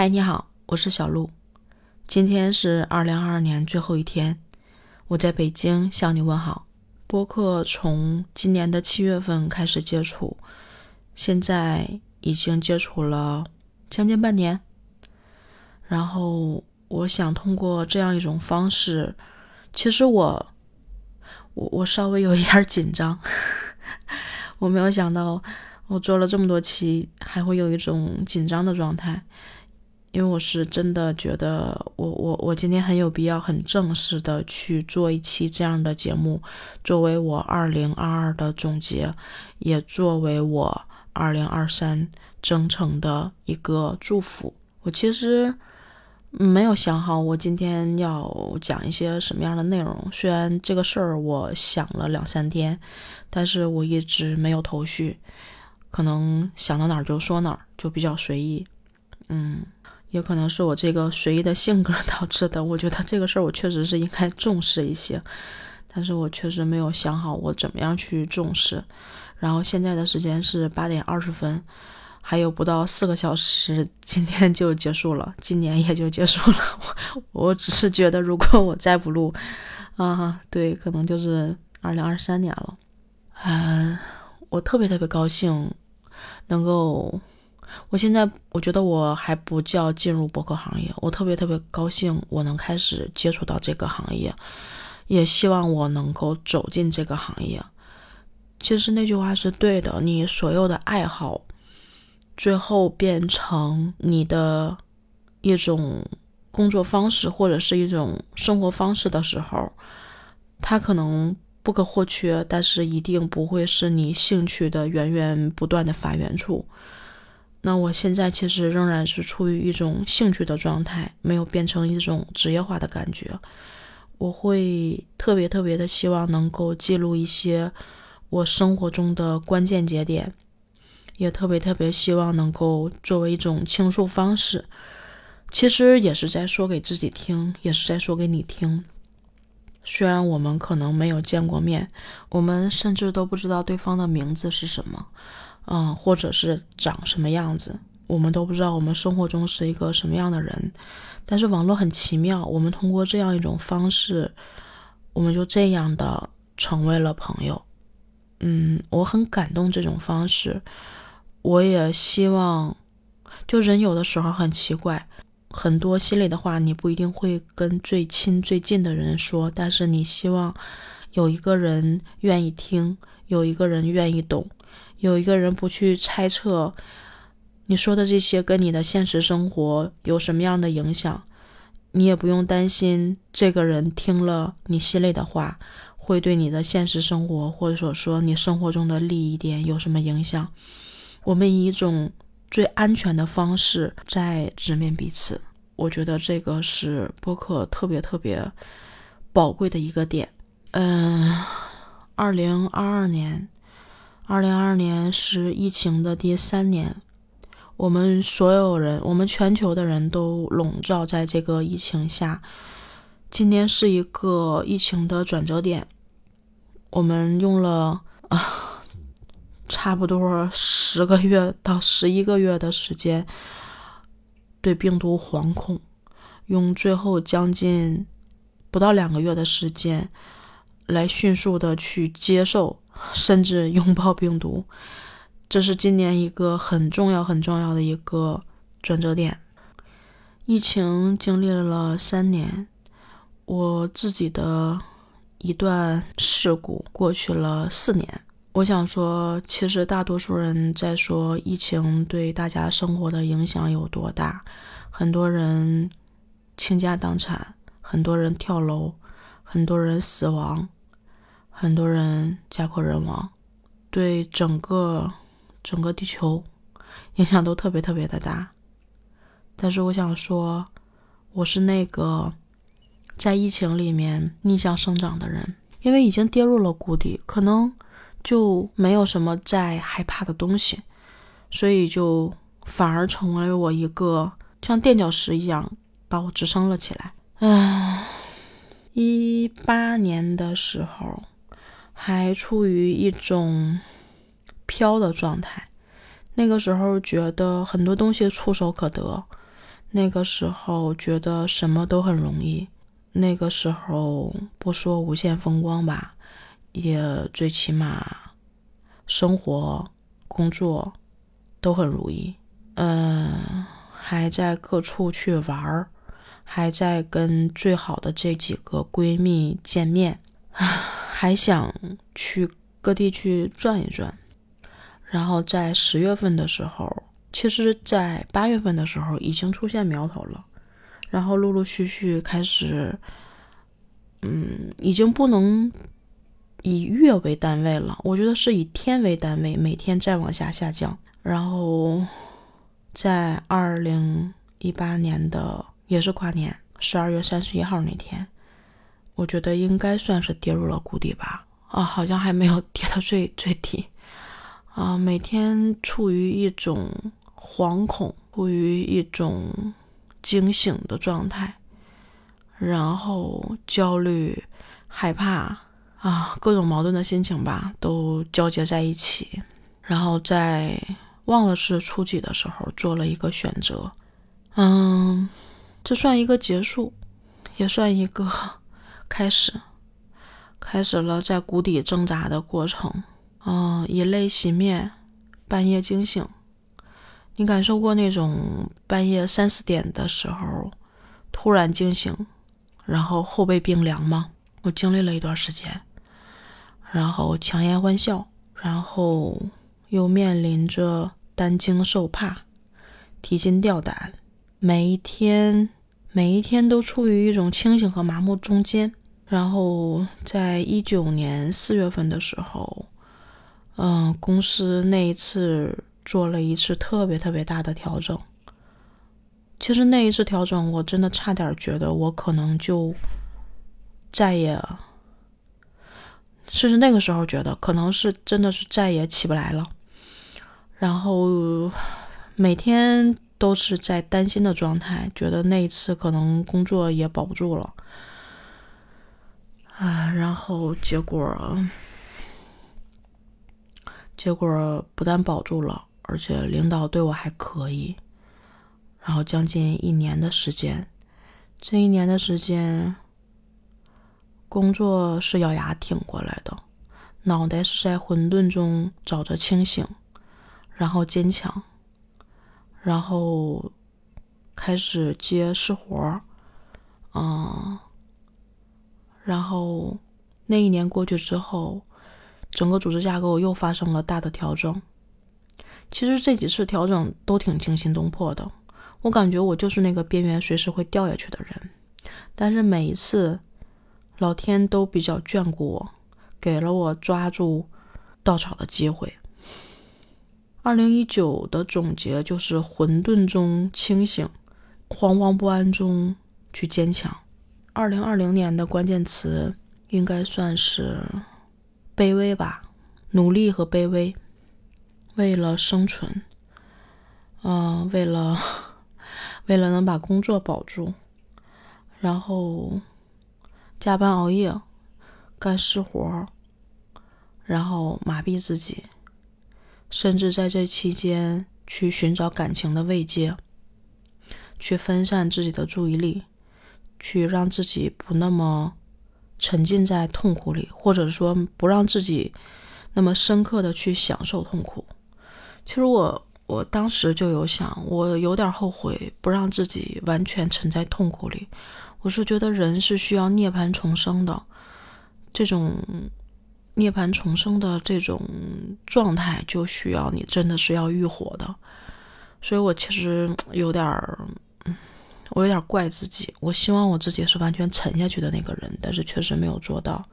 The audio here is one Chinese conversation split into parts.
嗨，你好，我是小鹿。今天是二零二二年最后一天，我在北京向你问好。播客从今年的七月份开始接触，现在已经接触了将近半年。然后我想通过这样一种方式，其实我我我稍微有一点紧张，我没有想到我做了这么多期，还会有一种紧张的状态。因为我是真的觉得，我我我今天很有必要、很正式的去做一期这样的节目，作为我二零二二的总结，也作为我二零二三征程的一个祝福。我其实没有想好我今天要讲一些什么样的内容，虽然这个事儿我想了两三天，但是我一直没有头绪，可能想到哪儿就说哪儿，就比较随意，嗯。也可能是我这个随意的性格 导致的。我觉得这个事儿我确实是应该重视一些，但是我确实没有想好我怎么样去重视。然后现在的时间是八点二十分，还有不到四个小时，今天就结束了，今年也就结束了。我 我只是觉得，如果我再不录，啊，对，可能就是二零二三年了。嗯，我特别特别高兴能够。我现在我觉得我还不叫进入博客行业，我特别特别高兴我能开始接触到这个行业，也希望我能够走进这个行业。其实那句话是对的，你所有的爱好，最后变成你的一种工作方式或者是一种生活方式的时候，它可能不可或缺，但是一定不会是你兴趣的源源不断的发源处。那我现在其实仍然是处于一种兴趣的状态，没有变成一种职业化的感觉。我会特别特别的希望能够记录一些我生活中的关键节点，也特别特别希望能够作为一种倾诉方式。其实也是在说给自己听，也是在说给你听。虽然我们可能没有见过面，我们甚至都不知道对方的名字是什么。嗯，或者是长什么样子，我们都不知道。我们生活中是一个什么样的人，但是网络很奇妙，我们通过这样一种方式，我们就这样的成为了朋友。嗯，我很感动这种方式，我也希望，就人有的时候很奇怪，很多心里的话你不一定会跟最亲最近的人说，但是你希望有一个人愿意听，有一个人愿意懂。有一个人不去猜测你说的这些跟你的现实生活有什么样的影响，你也不用担心这个人听了你心里的话会对你的现实生活或者说你生活中的利益点有什么影响。我们以一种最安全的方式在直面彼此，我觉得这个是播客特别特别宝贵的一个点。嗯，二零二二年。二零二二年是疫情的第三年，我们所有人，我们全球的人都笼罩在这个疫情下。今年是一个疫情的转折点，我们用了啊，差不多十个月到十一个月的时间对病毒惶恐，用最后将近不到两个月的时间来迅速的去接受。甚至拥抱病毒，这是今年一个很重要、很重要的一个转折点。疫情经历了三年，我自己的一段事故过去了四年。我想说，其实大多数人在说疫情对大家生活的影响有多大，很多人倾家荡产，很多人跳楼，很多人死亡。很多人家破人亡，对整个整个地球影响都特别特别的大。但是我想说，我是那个在疫情里面逆向生长的人，因为已经跌入了谷底，可能就没有什么再害怕的东西，所以就反而成为我一个像垫脚石一样把我支撑了起来。唉，一八年的时候。还处于一种飘的状态，那个时候觉得很多东西触手可得，那个时候觉得什么都很容易，那个时候不说无限风光吧，也最起码生活、工作都很如意。嗯，还在各处去玩儿，还在跟最好的这几个闺蜜见面，啊还想去各地去转一转。然后在十月份的时候。其实，在八月份的时候已经出现苗头了，然后陆陆续续开始，嗯，已经不能以月为单位了，我觉得是以天为单位，每天再往下下降。然后，在二零一八年的也是跨年十二月三十一号那天，我觉得应该算是跌入了谷底吧。啊，好像还没有 跌到最最底，啊，每天处于一种。惶恐，处于一种惊醒的状态，然后焦虑、害怕啊，各种矛盾的心情吧，都交接在一起。然后在忘了是初几的时候，做了一个选择。嗯，这算一个结束，也算一个开始，开始了在谷底挣扎的过程。嗯，以泪洗面，半夜惊醒。你感受过那种半夜三四点的时候突然惊醒，然后后背冰凉吗？我经历了一段时间，然后强颜欢笑，然后又面临着担惊受怕、提心吊胆，每一天每一天都处于一种清醒和麻木中间。然后在一九年四月份的时候，嗯，公司那一次。做了一次特别特别大的调整。其实那一次调整，我真的差点觉得我可能就再也，甚至那个时候觉得可能是真的是再也起不来了。然后每天都是在担心的状态，觉得那一次可能工作也保不住了。啊，然后结果，结果不但保住了。而且领导对我还可以，然后将近一年的时间，这一年的时间，工作是咬牙挺过来的，脑袋是在混沌中找着清醒，然后坚强，然后开始接私活儿，嗯，然后那一年过去之后，整个组织架构又发生了大的调整。其实这几次调整都挺惊心动魄的，我感觉我就是那个边缘随时会掉下去的人。但是每一次，老天都比较眷顾我，给了我抓住稻草的机会。二零一九的总结就是混沌中清醒，惶惶不安中去坚强。二零二零年的关键词应该算是卑微吧，努力和卑微。为了生存，嗯，为了 为了能把工作保住，然后加班熬夜干私活，然后麻痹自己，甚至在这期间去寻找感情的慰藉，去分散自己的注意力，去让自己不那么沉浸在痛苦里，或者说不让自己那么深刻的去享受痛苦。其实我我当时就有想，我有点后悔不让自己完全沉在痛苦里。我是觉得人是需要涅槃重生的，这种涅槃重生的这种状态，就需要你真的是要浴火的。所以我其实有点儿，我有点怪自己。我希望我自己是完全沉下去的那个人，但是确实没有做到。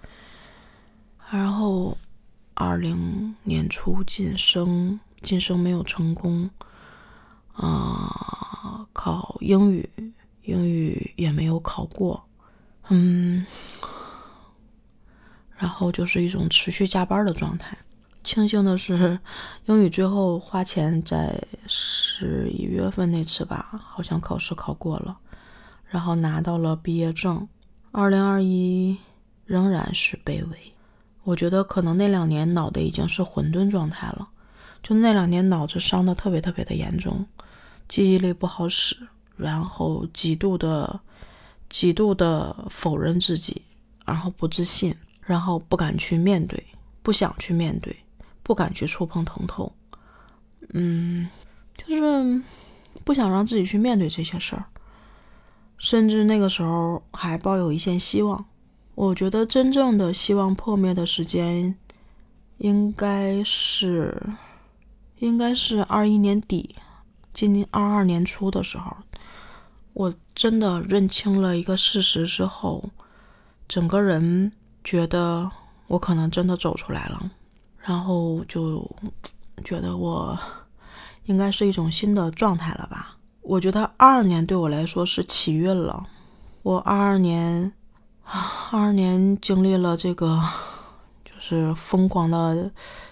然后二零年初晋升。晋升没有成功，啊，考英语，英语也没有考过，嗯，然后就是一种持续加班的状态。庆幸的是，英语最后花钱在十一月份那次吧，好像考试考过了，然后拿到了毕业证。二零二一仍然是卑微，我觉得可能那两年脑袋已经是混沌状态了。就那两年脑子伤的特别特别的严重，记忆力不好使，然后极度的、极度的否认自己，然后不自信，然后不敢去面对，不想去面对，不敢去触碰疼痛，嗯，就是不想让自己去面对这些事儿，甚至那个时候还抱有一线希望。我觉得真正的希望破灭的时间，应该是，应该是二一年底，今年二二年初的时候，我真的认清了一个事实之后，整个人觉得我可能真的走出来了，然后就觉得我应该是一种新的状态了吧。我觉得二二年对我来说是起运了，我二二年。二二年经历了这个，就是疯狂的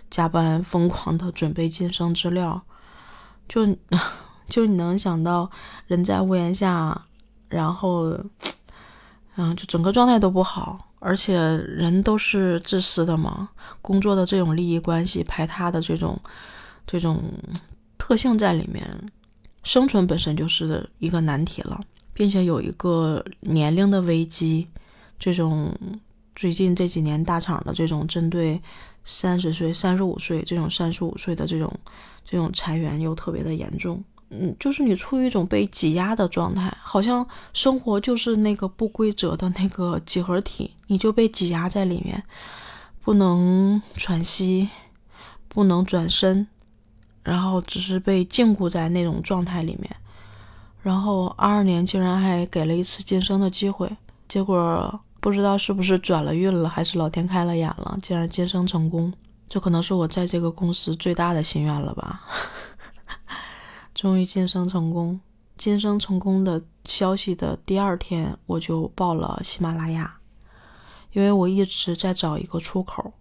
加班，疯狂的准备晋升资料，就 就你能想到人在屋檐下，然后，嗯，就整个状态都不好，而且人都是自私的嘛，工作的这种利益关系排他的这种这种特性在里面，生存本身就是一个难题了，并且有一个年龄的危机。这种最近这几年大厂的这种针对三十岁、三十五岁这种三十五岁的这种这种裁员又特别的严重，嗯，就是你处于一种被挤压的状态，好像生活就是那个不规则的那个几何体，你就被挤压在里面，不能喘息，不能转身，然后只是被禁锢在那种状态里面。然后二二年竟然还给了一次晋升的机会。结果不知道是不是转了运了，还是老天开了眼了，竟然晋升成功。这可能是我在这个公司最大的心愿了吧？终于晋升成功。晋升成功的消息的第二天，我就报了喜马拉雅，因为我一直在找一个出口，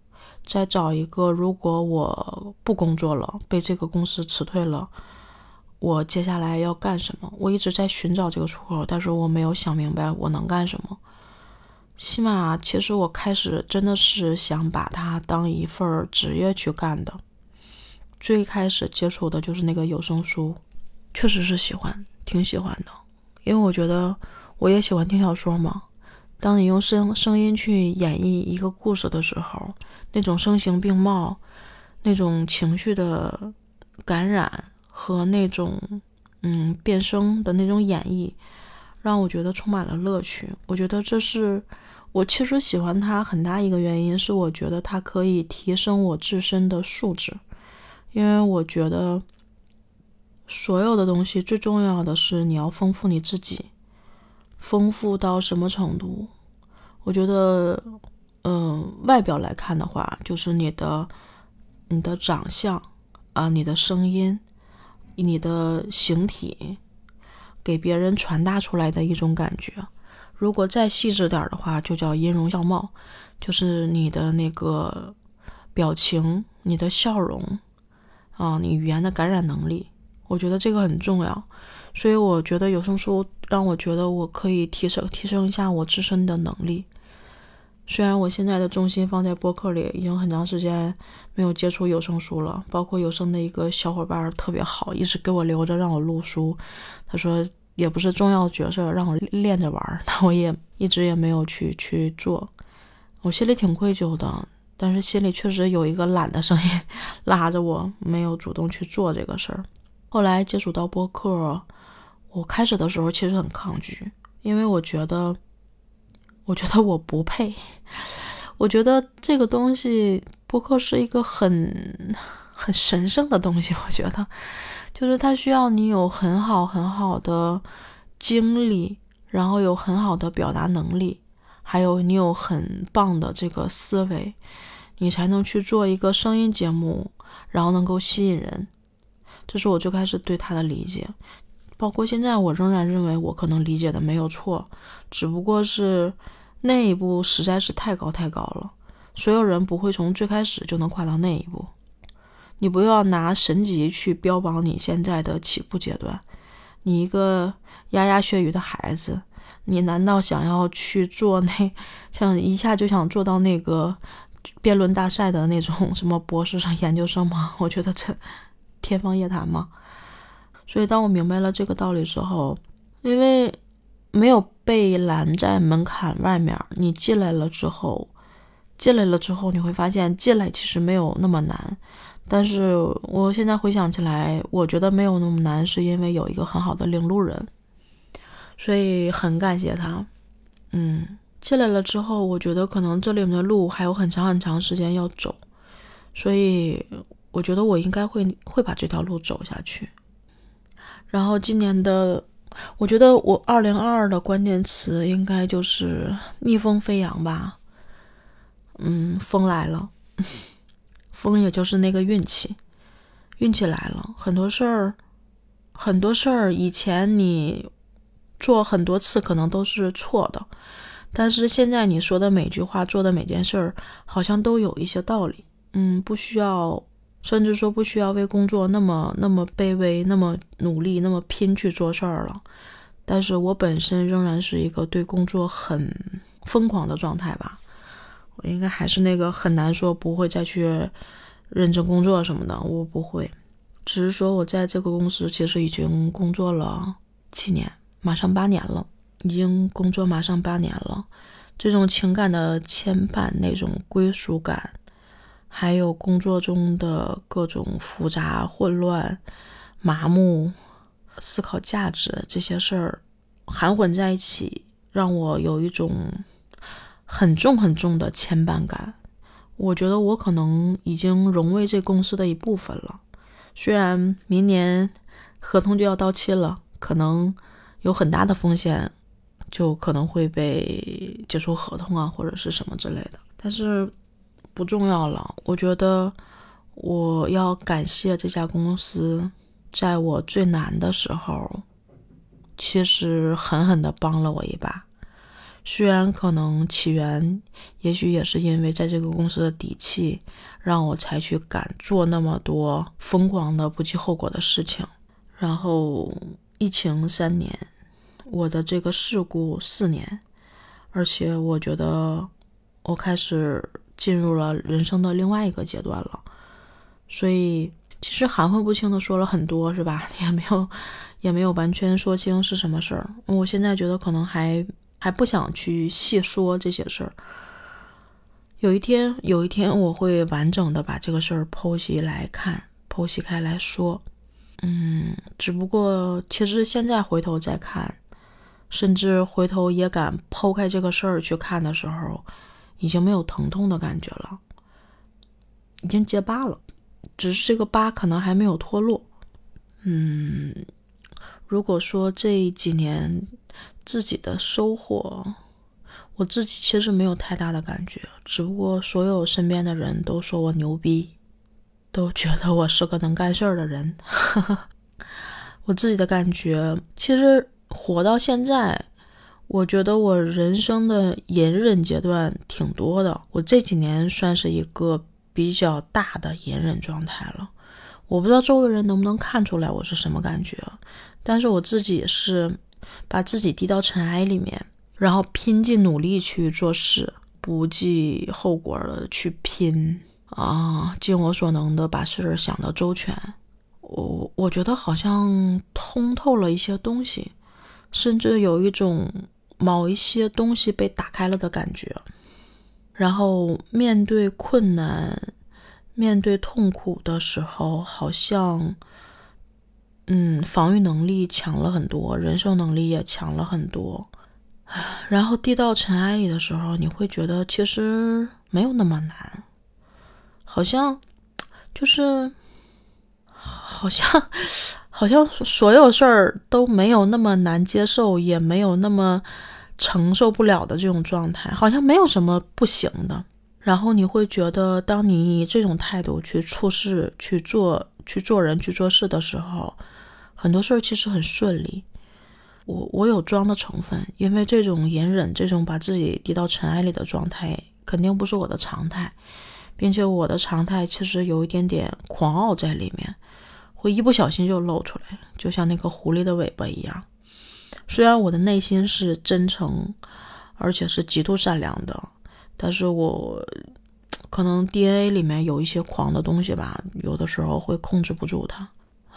在找一个如果我不工作了，被这个公司辞退了。我接下来要干什么？我一直在寻找这个出口，但是我没有想明白我能干什么。起码，其实我开始真的是想把它当一份职业去干的。最开始接触的就是那个有声书，确实是喜欢，挺喜欢的。因为我觉得我也喜欢听小说嘛。当你用声声音去演绎一个故事的时候，那种声形并茂，那种情绪的感染。和那种，嗯，变声的那种演绎，让我觉得充满了乐趣。我觉得这是我其实喜欢它很大一个原因，是我觉得它可以提升我自身的素质。因为我觉得所有的东西最重要的是你要丰富你自己，丰富到什么程度？我觉得，嗯，外表来看的话，就是你的你的长相啊，你的声音。你的形体给别人传达出来的一种感觉，如果再细致点的话，就叫音容笑貌，就是你的那个表情、你的笑容啊，你语言的感染能力，我觉得这个很重要。所以我觉得有声书让我觉得我可以提升提升一下我自身的能力。虽然我现在的重心放在播客里，已经很长时间没有接触有声书了。包括有声的一个小伙伴特别好，一直给我留着让我录书。他说也不是重要角色，让我练着玩。那我也一直也没有去去做，我心里挺愧疚的。但是心里确实有一个懒的声音拉着我，没有主动去做这个事儿。后来接触到播客，我开始的时候其实很抗拒，因为我觉得。我觉得我不配，我觉得这个东西播客是一个很很神圣的东西。我觉得，就是它需要你有很好很好的经历，然后有很好的表达能力，还有你有很棒的这个思维，你才能去做一个声音节目，然后能够吸引人。这是我最开始对它的理解。包括现在，我仍然认为我可能理解的没有错，只不过是那一步实在是太高太高了。所有人不会从最开始就能跨到那一步。你不要拿神级去标榜你现在的起步阶段。你一个牙牙学语的孩子，你难道想要去做那 像一下就想做到那个辩论大赛的那种什么博士生、研究生吗？我觉得这天方夜谭嘛。所以，当我明白了这个道理之后，因为没有被拦在门槛外面，你进来了之后，进来了之后，你会发现进来其实没有那么难。但是我现在回想起来，我觉得没有那么难，是因为有一个很好的领路人，所以很感谢他。嗯，进来了之后，我觉得可能这里面的路还有很长很长时间要走，所以我觉得我应该会会把这条路走下去。然后今年的。我觉得我二零二二的关键词应该就是逆风飞扬吧。嗯，风来了，风也就是那个运气，运气来了。很多事儿，很多事儿，以前你做很多次可能都是错的，但是现在你说的每句话、做的每件事儿，好像都有一些道理。嗯，不需要。甚至说不需要为工作那么那么卑微、那么努力、那么拼去做事儿了，但是我本身仍然是一个对工作很疯狂的状态吧。我应该还是那个很难说不会再去认真工作什么的，我不会。只是说我在这个公司其实已经工作了七年，马上八年了，已经工作马上八年了。这种情感的牵绊，那种归属感。还有工作中的各种复杂、混乱、麻木、思考价值这些事儿，含混在一起，让我有一种很重很重的牵绊感。我觉得我可能已经融为这公司的一部分了。虽然明年合同就要到期了，可能有很大的风险，就可能会被解除合同啊，或者是什么之类的，但是。不重要了，我觉得我要感谢这家公司，在我最难的时候，其实狠狠的帮了我一把。虽然可能起源，也许也是因为在这个公司的底气，让我才去敢做那么多疯狂的不计后果的事情。然后疫情三年，我的这个事故四年，而且我觉得我开始。进入了人生的另外一个阶段了，所以其实含混不清的说了很多，是吧？也没有，也没有完全说清是什么事儿。我现在觉得可能还还不想去细说这些事儿。有一天，有一天我会完整的把这个事儿剖析来看，剖析开来说。嗯，只不过其实现在回头再看，甚至回头也敢剖开这个事儿去看的时候。已经没有疼痛的感觉了，已经结疤了，只是这个疤可能还没有脱落。嗯，如果说这几年自己的收获，我自己其实没有太大的感觉，只不过所有身边的人都说我牛逼，都觉得我是个能干事儿的人。哈 哈我自己的感觉，其实活到现在。我觉得我人生的隐忍阶段挺多的，我这几年算是一个比较大的隐忍状态了。我不知道周围人能不能看出来我是什么感觉，但是我自己是把自己低到尘埃里面，然后拼尽努力去做事，不计后果的去拼啊，尽我所能的把事儿想得周全。我我觉得好像通透了一些东西，甚至有一种。某一些东西被打开了的感觉，然后面对困难、面对痛苦的时候，好像，嗯，防御能力强了很多，忍受能力也强了很多。然后低到尘埃里的时候，你会觉得其实没有那么难，好像就是，好像。好像所有事儿都没有那么难接受，也没有那么承受不了的这种状态，好像没有什么不行的。然后你会觉得，当你以这种态度去处事、去做、去做人、去做事的时候，很多事儿其实很顺利。我我有装的成分，因为这种隐忍、这种把自己低到尘埃里的状态，肯定不是我的常态，并且我的常态其实有一点点狂傲在里面。会一不小心就露出来，就像那个狐狸的尾巴一样。虽然我的内心是真诚，而且是极度善良的，但是我可能 DNA 里面有一些狂的东西吧，有的时候会控制不住它。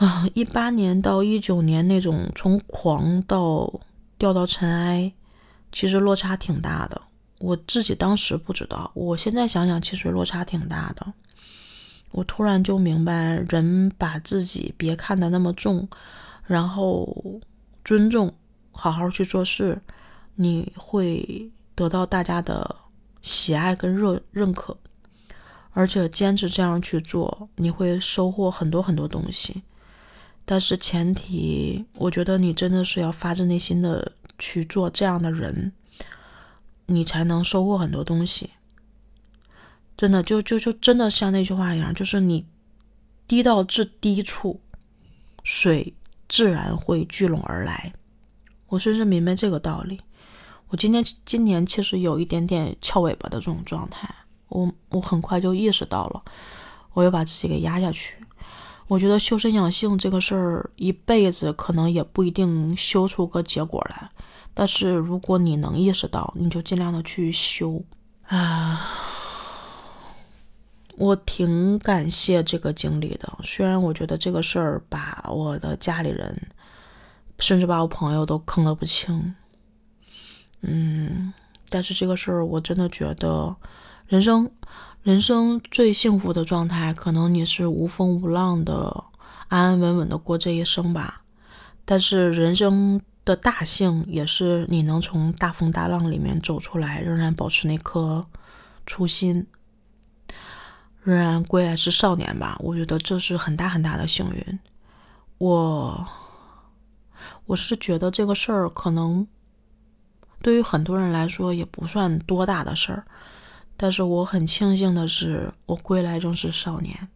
啊，一八年到一九年那种从狂到掉到尘埃，其实落差挺大的。我自己当时不知道，我现在想想，其实落差挺大的。我突然就明白，人把自己别看得那么重，然后尊重，好好去做事，你会得到大家的喜爱跟认认可，而且坚持这样去做，你会收获很多很多东西。但是前提，我觉得你真的是要发自内心的去做这样的人。你才能收获很多东西，真的就就就真的像那句话一样，就是你低到至低处，水自然会聚拢而来。我深深明白这个道理。我今天今年其实有一点点翘尾巴的这种状态，我我很快就意识到了，我又把自己给压下去。我觉得修身养性这个事儿，一辈子可能也不一定修出个结果来。但是如果你能意识到，你就尽量的去修啊！我挺感谢这个经历的，虽然我觉得这个事儿把我的家里人，甚至把我朋友都坑得不轻。嗯，但是这个事儿我真的觉得，人生，人生最幸福的状态，可能你是无风无浪的，安安稳稳的过这一生吧。但是人生。的大幸也是你能从大风大浪里面走出来，仍然保持那颗初心，仍然归来是少年吧。我觉得这是很大很大的幸运。我我是觉得这个事儿可能对于很多人来说也不算多大的事儿，但是我很庆幸的是，我归来仍是少年。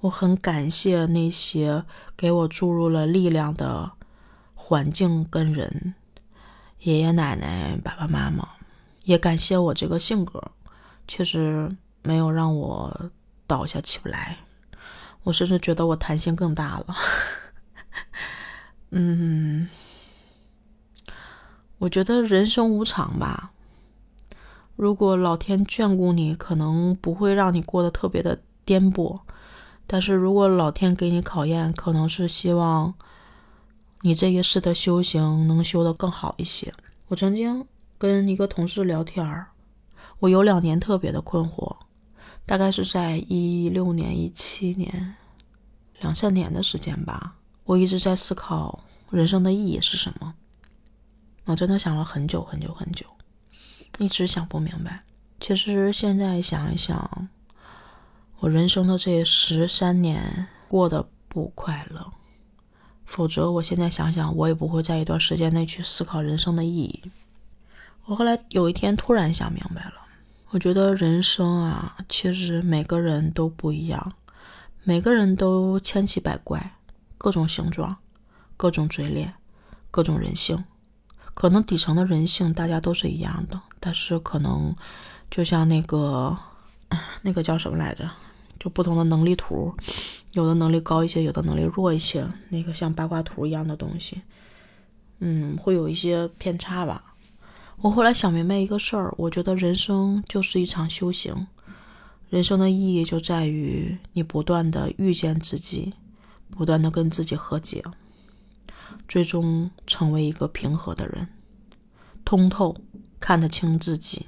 我很感谢那些给我注入了力量的。环境跟人，爷爷奶奶、爸爸妈妈，也感谢我这个性格，确实没有让我倒下起不来。我甚至觉得我弹性更大了。嗯，我觉得人生无常吧。如果老天眷顾你，可能不会让你过得特别的颠簸；但是如果老天给你考验，可能是希望。你这一世的修行能修得更好一些。我曾经跟一个同事聊天儿，我有两年特别的困惑，大概是在一六年、一七年两三年的时间吧。我一直在思考人生的意义是什么。我真的想了很久很久很久，一直想不明白。其实现在想一想，我人生的这十三年过得不快乐。否则，我现在想想，我也不会在一段时间内去思考人生的意义。我后来有一天突然想明白了，我觉得人生啊，其实每个人都不一样，每个人都千奇百怪，各种形状，各种嘴脸，各种人性。可能底层的人性大家都是一样的，但是可能就像那个 那个叫什么来着？就不同的能力图，有的能力高一些，有的能力弱一些，那个像八卦图一样的东西，嗯，会有一些偏差吧。我后来想明白一个事儿，我觉得人生就是一场修行，人生的意义就在于你不断的遇见自己，不断的跟自己和解，最终成为一个平和的人，通透，看得清自己。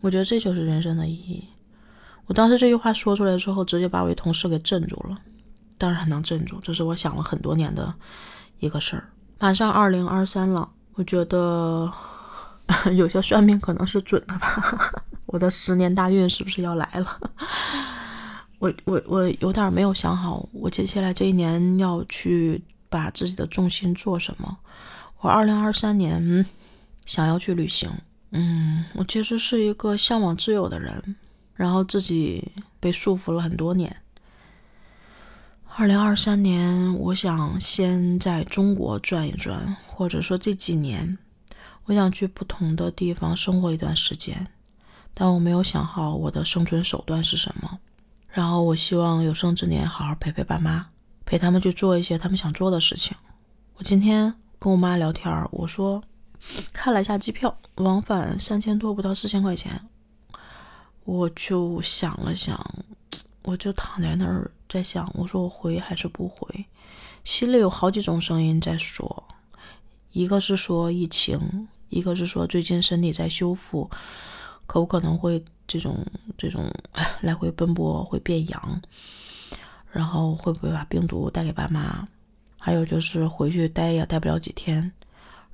我觉得这就是人生的意义。我当时这句话说出来之后，直接把我一同事给镇住了。当然能镇住，这是我想了很多年的一个事儿。马上二零二三了，我觉得 有些算命可能是准的吧。我的十年大运是不是要来了？我我我有点没有想好，我接下来这一年要去把自己的重心做什么。我二零二三年想要去旅行。嗯，我其实是一个向往自由的人。然后自己被束缚了很多年。二零二三年，我想先在中国转一转，或者说这几年，我想去不同的地方生活一段时间，但我没有想好我的生存手段是什么。然后我希望有生之年好好陪陪爸妈，陪他们去做一些他们想做的事情。我今天跟我妈聊天，我说看了一下机票，往返三千多，不到四千块钱。我就想了想，我就躺在那儿在想，我说我回还是不回？心里有好几种声音在说，一个是说疫情，一个是说最近身体在修复，可不可能会这种这种来回奔波会变阳，然后会不会把病毒带给爸妈？还有就是回去待也待不了几天，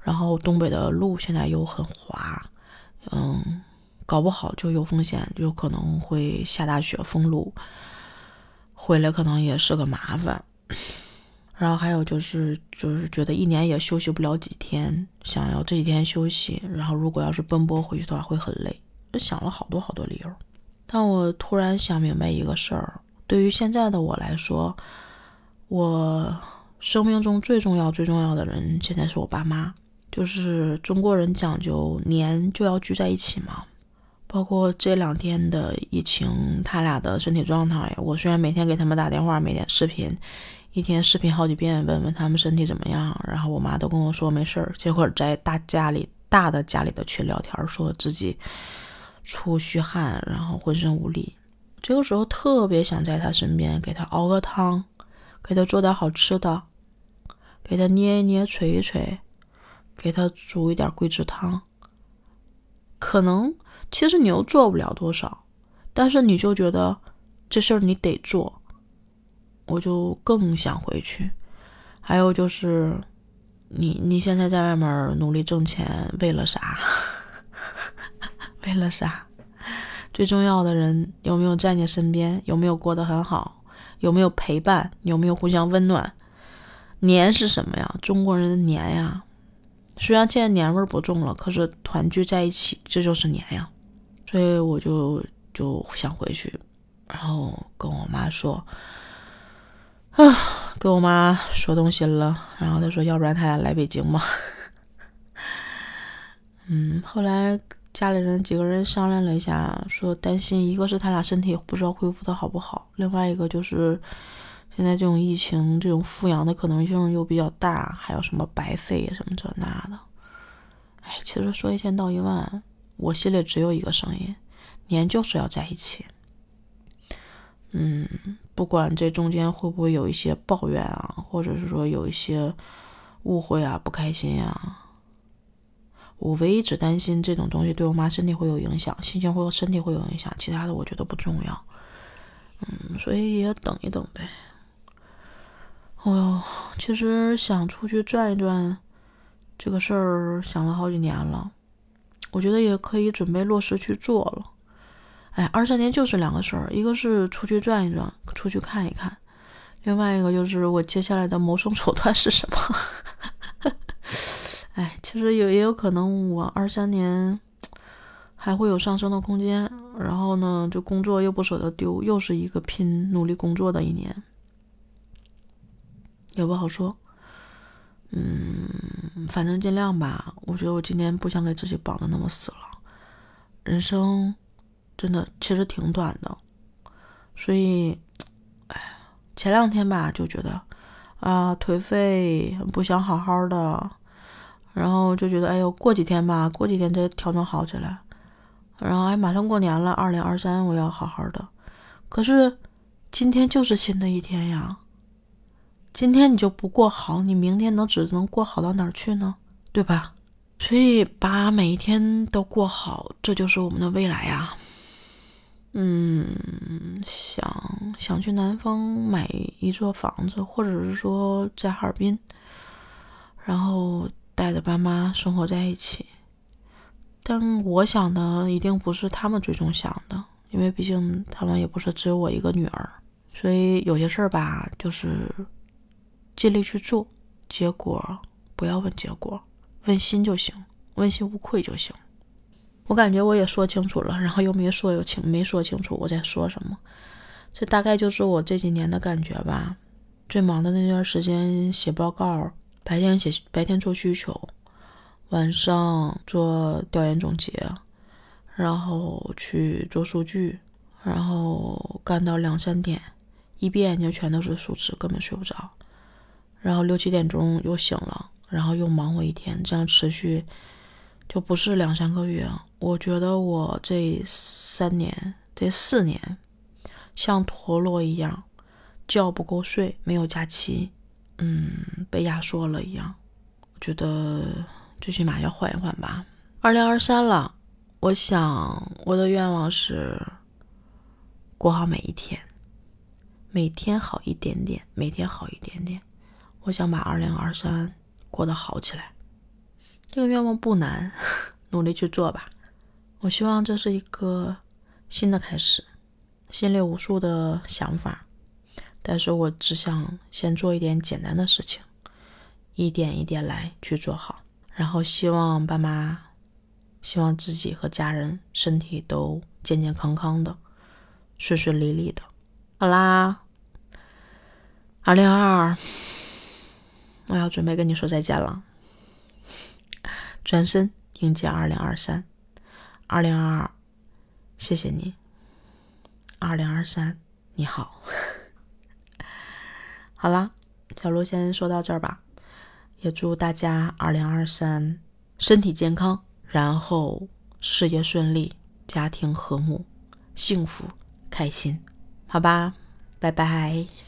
然后东北的路现在又很滑，嗯，搞不好就有风险，就可能会下大雪封路。回来可能也是个麻烦，然后还有就是，就是觉得一年也休息不了几天，想要这几天休息，然后如果要是奔波回去的话会很累，就想了好多好多理由。但我突然想明白一个事儿，对于现在的我来说，我生命中最重要、最重要的人，现在是我爸妈。就是中国人讲究年就要聚在一起嘛。包括这两天的疫情，他俩的身体状态，我虽然每天给他们打电话，每天视频，一天视频好几遍，问问他们身体怎么样。然后我妈都跟我说没事儿。结果在大家里大的家里的群聊天，说自己出虚汗，然后浑身无力。这个时候特别想在他身边，给他熬个汤，给他做点好吃的，给他捏一捏、捶一捶，给他煮一点桂枝汤。可能。其实你又做不了多少，但是你就觉得这事儿你得做，我就更想回去。还有就是，你你现在在外面努力挣钱，为了啥？为了啥？最重要的人有没有在你身边？有没有过得很好？有没有陪伴？有没有互相温暖？年是什么呀？中国人的年呀。虽然现在年味儿不重了，可是团聚在一起，这就是年呀。所以我就就想回去，然后跟我妈说，啊，跟我妈说动心了。然后她说，要不然她俩来北京嘛。嗯，后来家里人几个人商量了一下，说担心一个是他俩身体不知道恢复的好不好，另外一个就是现在这种疫情，这种复阳的可能性又比较大，还有什么白肺什么这那的。哎，其实说一千道一万。我心里只有一个声音，年就是要在一起。嗯，不管这中间会不会有一些抱怨啊，或者是说有一些误会啊、不开心啊，我唯一只担心这种东西对我妈身体会有影响，心情会身体会有影响，其他的我觉得不重要。嗯，所以也等一等呗。哦呦，其实想出去转一转，这个事儿想了好几年了。我觉得也可以准备落实去做了。哎，二三年就是两个事儿，一个是出去转一转，出去看一看；另外一个就是我接下来的谋生手段是什么。哎，其实也也有可能我二三年还会有上升的空间，然后呢，就工作又不舍得丢，又是一个拼努力工作的一年，也不好说。嗯，反正尽量吧。我觉得我今年不想给自己绑的那么死了。人生真的其实挺短的，所以，哎，前两天吧就觉得啊颓废，不想好好的，然后就觉得哎呦过几天吧，过几天再调整好起来。然后哎，马上过年了，二零二三我要好好的。可是今天就是新的一天呀。今天你就不过好，你明天能只能过好到哪儿去呢？对吧？所以把每一天都过好，这就是我们的未来呀。嗯，想想去南方买一座房子，或者是说在哈尔滨，然后带着爸妈生活在一起。但我想的一定不是他们最终想的，因为毕竟他们也不是只有我一个女儿，所以有些事儿吧，就是。尽力去做，结果不要问结果，问心就行，问心无愧就行。我感觉我也说清楚了，然后又没说有清，没说清楚我在说什么。这大概就是我这几年的感觉吧。最忙的那段时间写报告，白天写白天做需求，晚上做调研总结，然后去做数据，然后干到两三点，一闭眼睛全都是数字，根本睡不着。然后六七点钟又醒了，然后又忙活一天，这样持续就不是两三个月。我觉得我这三年、这四年像陀螺一样，觉不够睡，没有假期，嗯，被压缩了一样。我觉得最起码要缓一缓吧。二零二三了，我想我的愿望是过好每一天，每天好一点点，每天好一点点。我想把二零二三过得好起来。这个愿望不难，努力去做吧。我希望这是一个新的开始，心里无数的想法，但是我只想先做一点简单的事情，一点一点来去做好，然后希望爸妈，希望自己和家人身体都健健康康的，顺顺利利的。好啦，二零二二，我要准备跟你说再见了，转身迎接二零二三。二零二二，谢谢你。二零二三，你好。好啦，小鹿先说到这儿吧。也祝大家二零二三身体健康，然后事业顺利，家庭和睦，幸福开心。好吧，拜拜。